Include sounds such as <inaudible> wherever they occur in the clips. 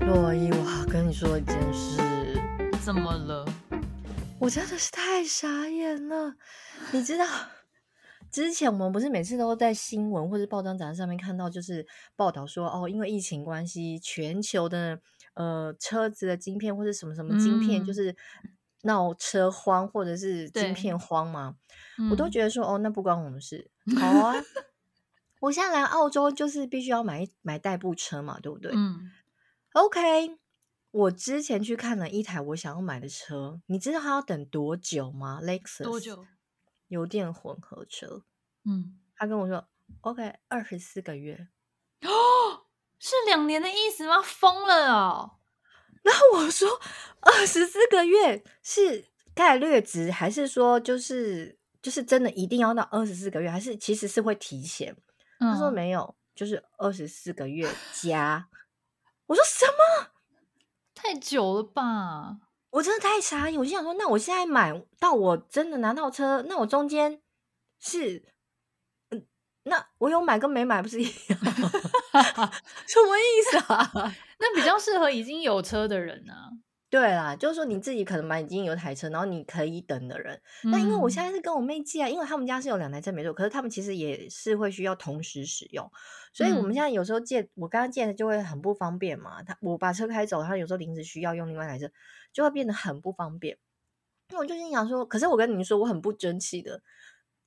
洛伊，我好跟你说一件事。怎么了？我真的是太傻眼了。你知道，之前我们不是每次都在新闻或者报章杂志上面看到，就是报道说，哦，因为疫情关系，全球的呃车子的晶片或者什么什么晶片，就是闹车荒或者是晶片荒嘛。我都觉得说，哦，那不关我们事。好啊，<laughs> 我现在来澳洲就是必须要买买代步车嘛，对不对？嗯。OK，我之前去看了一台我想要买的车，你知道他要等多久吗？Lexus 多久？油电混合车。嗯，他跟我说 OK，二十四个月。哦，<gasps> 是两年的意思吗？疯了哦！然后我说二十四个月是概率值，还是说就是就是真的一定要到二十四个月，还是其实是会提前？嗯，他说没有，就是二十四个月加。我说什么？太久了吧！我真的太傻眼。我就想说，那我现在买到我真的拿到车，那我中间是，嗯，那我有买跟没买不是一样？<laughs> 什么意思啊？<laughs> 那比较适合已经有车的人啊。对啦，就是说你自己可能买已经有台车，然后你可以等的人。那、嗯、因为我现在是跟我妹借啊，因为他们家是有两台车没错，可是他们其实也是会需要同时使用，所以我们现在有时候借，我刚刚借的就会很不方便嘛。他我把车开走，他有时候临时需要用另外一台车，就会变得很不方便。那我就心想说，可是我跟你说，我很不争气的，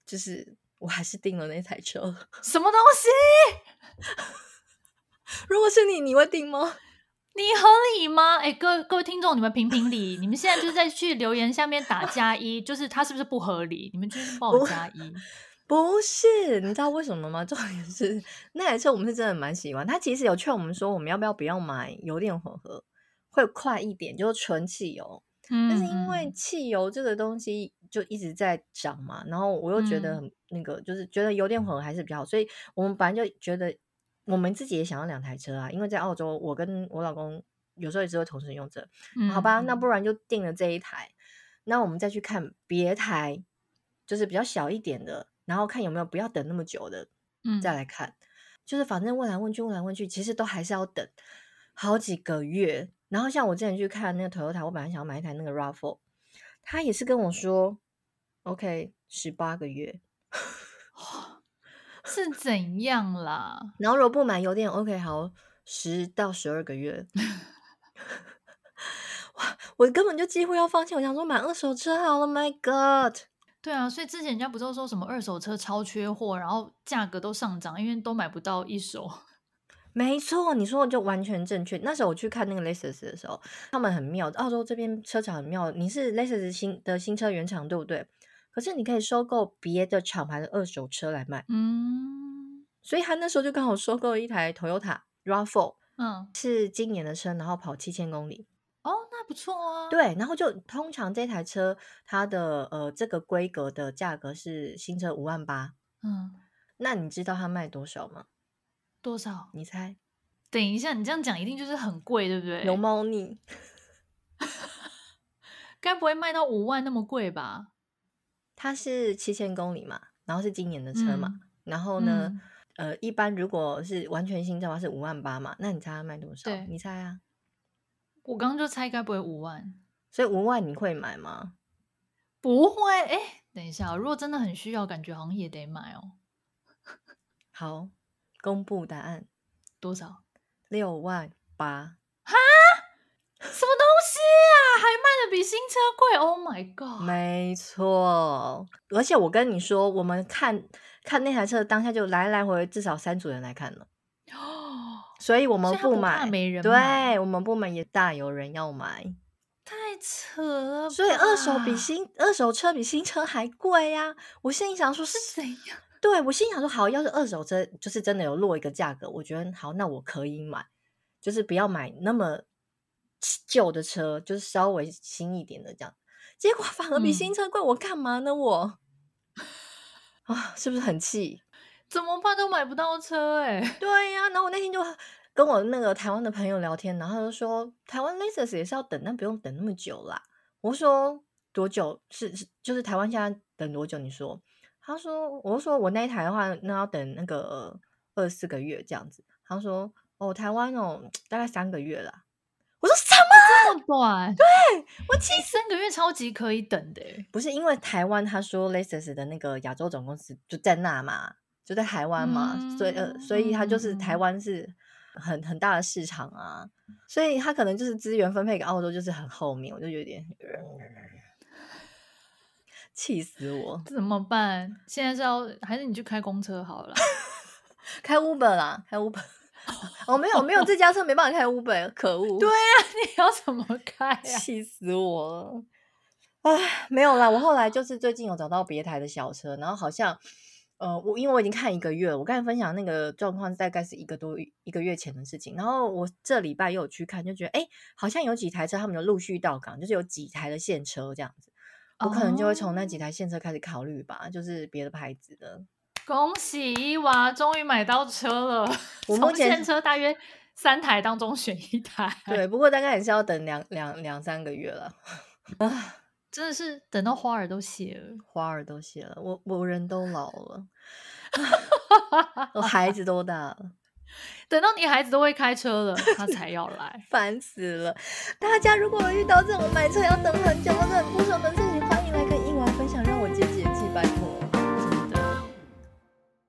就是我还是订了那台车。什么东西？<laughs> 如果是你，你会订吗？你合理吗？哎，各各位听众，你们评评理。你们现在就是在去留言下面打加一，就是他是不是不合理？你们就是帮我加一。<laughs> 不是，你知道为什么吗？重点是那台车我们是真的蛮喜欢。他其实有劝我们说，我们要不要不要买油电混合，会快一点，就是纯汽油。嗯。但是因为汽油这个东西就一直在涨嘛，然后我又觉得很那个，就是觉得油电混合还是比较好，所以我们本来就觉得。我们自己也想要两台车啊，因为在澳洲，我跟我老公有时候也只会同时用这。嗯、好吧，那不然就定了这一台，那我们再去看别台，就是比较小一点的，然后看有没有不要等那么久的，嗯，再来看。就是反正问来问去，问来问去，其实都还是要等好几个月。然后像我之前去看那个 Toyota，我本来想要买一台那个 RAV4，他也是跟我说，OK，十八个月。是怎样啦？<laughs> 然后如果不买油电，OK，好，十到十二个月。<laughs> 哇，我根本就几乎要放弃。我想说买二手车好了，My God！对啊，所以之前人家不是说什么二手车超缺货，然后价格都上涨，因为都买不到一手。<laughs> 没错，你说的就完全正确。那时候我去看那个 Lexus 的时候，他们很妙，澳洲这边车厂很妙。你是 Lexus 新的新车原厂，对不对？可是你可以收购别的厂牌的二手车来卖，嗯，所以他那时候就刚好收购了一台 Toyota RAV4，嗯，是今年的车，然后跑七千公里，哦，那不错啊，对，然后就通常这台车它的呃这个规格的价格是新车五万八，嗯，那你知道它卖多少吗？多少？你猜？等一下，你这样讲一定就是很贵，对不对？有猫腻，<laughs> 该不会卖到五万那么贵吧？它是七千公里嘛，然后是今年的车嘛，嗯、然后呢，嗯、呃，一般如果是完全新车的话是五万八嘛，那你猜它卖多少？你猜啊？我刚刚就猜该不会五万，所以五万你会买吗？不会，哎，等一下，如果真的很需要，感觉好像也得买哦。好，公布答案，多少？六万八。哈？什么东西啊？还卖的比新车贵？Oh my god！没错，而且我跟你说，我们看看那台车当下就来来回回至少三组人来看了哦，<gasps> 所以我们不买，不没人买，对，我们不买也大有人要买，太扯了。所以二手比新二手车比新车还贵呀、啊！我心里想说是怎样？对，我心里想说好，要是二手车就是真的有落一个价格，我觉得好，那我可以买，就是不要买那么。旧的车就是稍微新一点的这样，结果 <laughs> 反而比新车贵，嗯、我干嘛呢？我啊，是不是很气？<laughs> 怎么办都买不到车哎、欸！<laughs> 对呀、啊，然后我那天就跟我那个台湾的朋友聊天，然后他就说台湾 Lexus 也是要等，但不用等那么久啦。我说多久？是是就是台湾现在等多久？你说？他说，我说我那一台的话，那要等那个二十四个月这样子。他说哦，台湾哦大概三个月啦。短，对我其实三个月超级可以等的。不是因为台湾他说 Lexus 的那个亚洲总公司就在那嘛，就在台湾嘛，嗯、所以呃，所以他就是台湾是很很大的市场啊，所以他可能就是资源分配给澳洲就是很后面，我就有点气死我，怎么办？现在是要还是你去开公车好了？<laughs> 开 Uber 啦，开 Uber。<laughs> 哦，没有没有，这家车没办法开 Uber，可恶。对啊，<laughs> 你要怎么开啊？<laughs> 气死我了！唉，没有啦，我后来就是最近有找到别台的小车，然后好像，呃，我因为我已经看一个月了，我刚才分享那个状况大概是一个多一个月前的事情，然后我这礼拜又有去看，就觉得哎，好像有几台车他们就陆续到港，就是有几台的现车这样子，我可能就会从那几台现车开始考虑吧，就是别的牌子的。恭喜伊娃终于买到车了！<laughs> 我目前现车大约三台当中选一台。对，不过大概也是要等两两两三个月了。啊，<laughs> 真的是等到花儿都谢了，花儿都谢了，我我人都老了，<laughs> 我孩子都大了。等到你孩子都会开车了，他才要来，烦死了！大家如果遇到这种买车要等